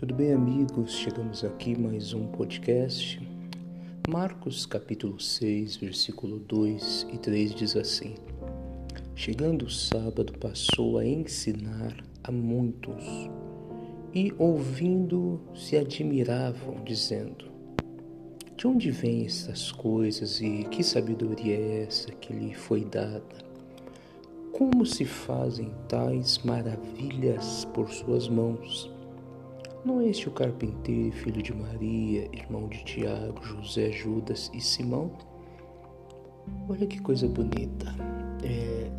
Tudo bem, amigos? Chegamos aqui mais um podcast. Marcos capítulo 6, versículo 2 e 3 diz assim: Chegando o sábado, passou a ensinar a muitos, e ouvindo se admiravam, dizendo: De onde vêm estas coisas e que sabedoria é essa que lhe foi dada? Como se fazem tais maravilhas por suas mãos? Não é este o carpinteiro, filho de Maria, irmão de Tiago, José, Judas e Simão? Olha que coisa bonita. É,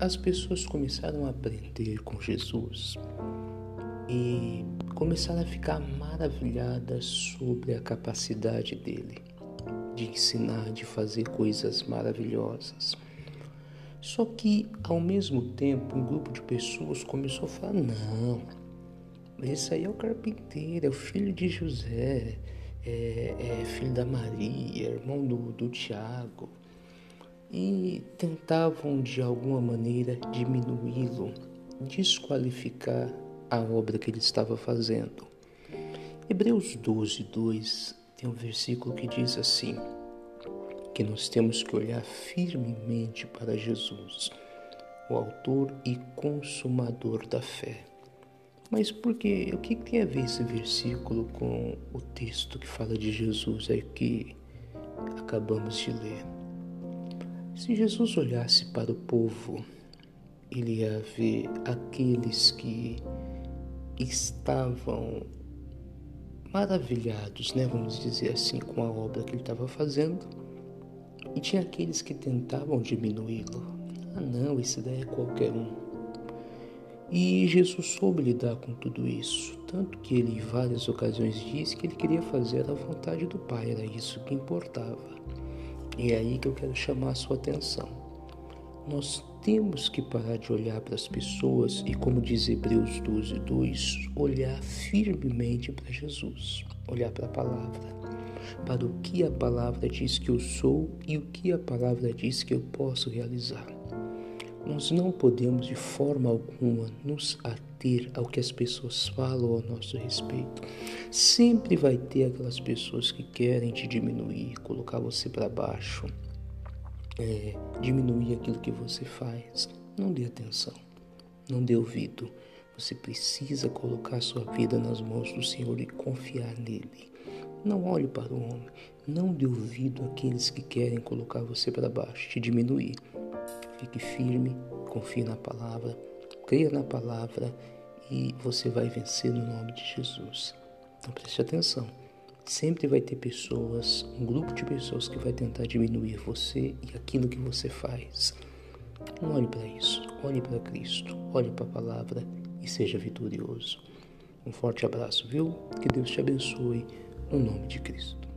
as pessoas começaram a aprender com Jesus e começaram a ficar maravilhadas sobre a capacidade dele de ensinar, de fazer coisas maravilhosas. Só que, ao mesmo tempo, um grupo de pessoas começou a falar: não, esse aí é o carpinteiro, é o filho de José, é, é filho da Maria, irmão do, do Tiago. E tentavam de alguma maneira diminuí-lo, desqualificar a obra que ele estava fazendo. Hebreus 12, 2 tem um versículo que diz assim: que nós temos que olhar firmemente para Jesus, o autor e consumador da fé. Mas por que? O que tem a ver esse versículo com o texto que fala de Jesus aí que acabamos de ler? Se Jesus olhasse para o povo, ele ia ver aqueles que estavam maravilhados, né, vamos dizer assim, com a obra que ele estava fazendo e tinha aqueles que tentavam diminuí-lo. Ah, não, esse daí é qualquer um. E Jesus soube lidar com tudo isso, tanto que ele em várias ocasiões disse que ele queria fazer a vontade do Pai, era isso que importava. E é aí que eu quero chamar a sua atenção. Nós temos que parar de olhar para as pessoas e, como diz Hebreus 12, 2, olhar firmemente para Jesus, olhar para a palavra para o que a palavra diz que eu sou e o que a palavra diz que eu posso realizar. Nós não podemos de forma alguma nos ater ao que as pessoas falam ao nosso respeito. Sempre vai ter aquelas pessoas que querem te diminuir, colocar você para baixo, é, diminuir aquilo que você faz. Não dê atenção, não dê ouvido. Você precisa colocar sua vida nas mãos do Senhor e confiar nele. Não olhe para o homem, não dê ouvido àqueles que querem colocar você para baixo, te diminuir. Fique firme, confie na palavra, creia na palavra e você vai vencer no nome de Jesus. Então preste atenção. Sempre vai ter pessoas, um grupo de pessoas que vai tentar diminuir você e aquilo que você faz. Não olhe para isso, olhe para Cristo, olhe para a palavra e seja vitorioso. Um forte abraço, viu? Que Deus te abençoe no nome de Cristo.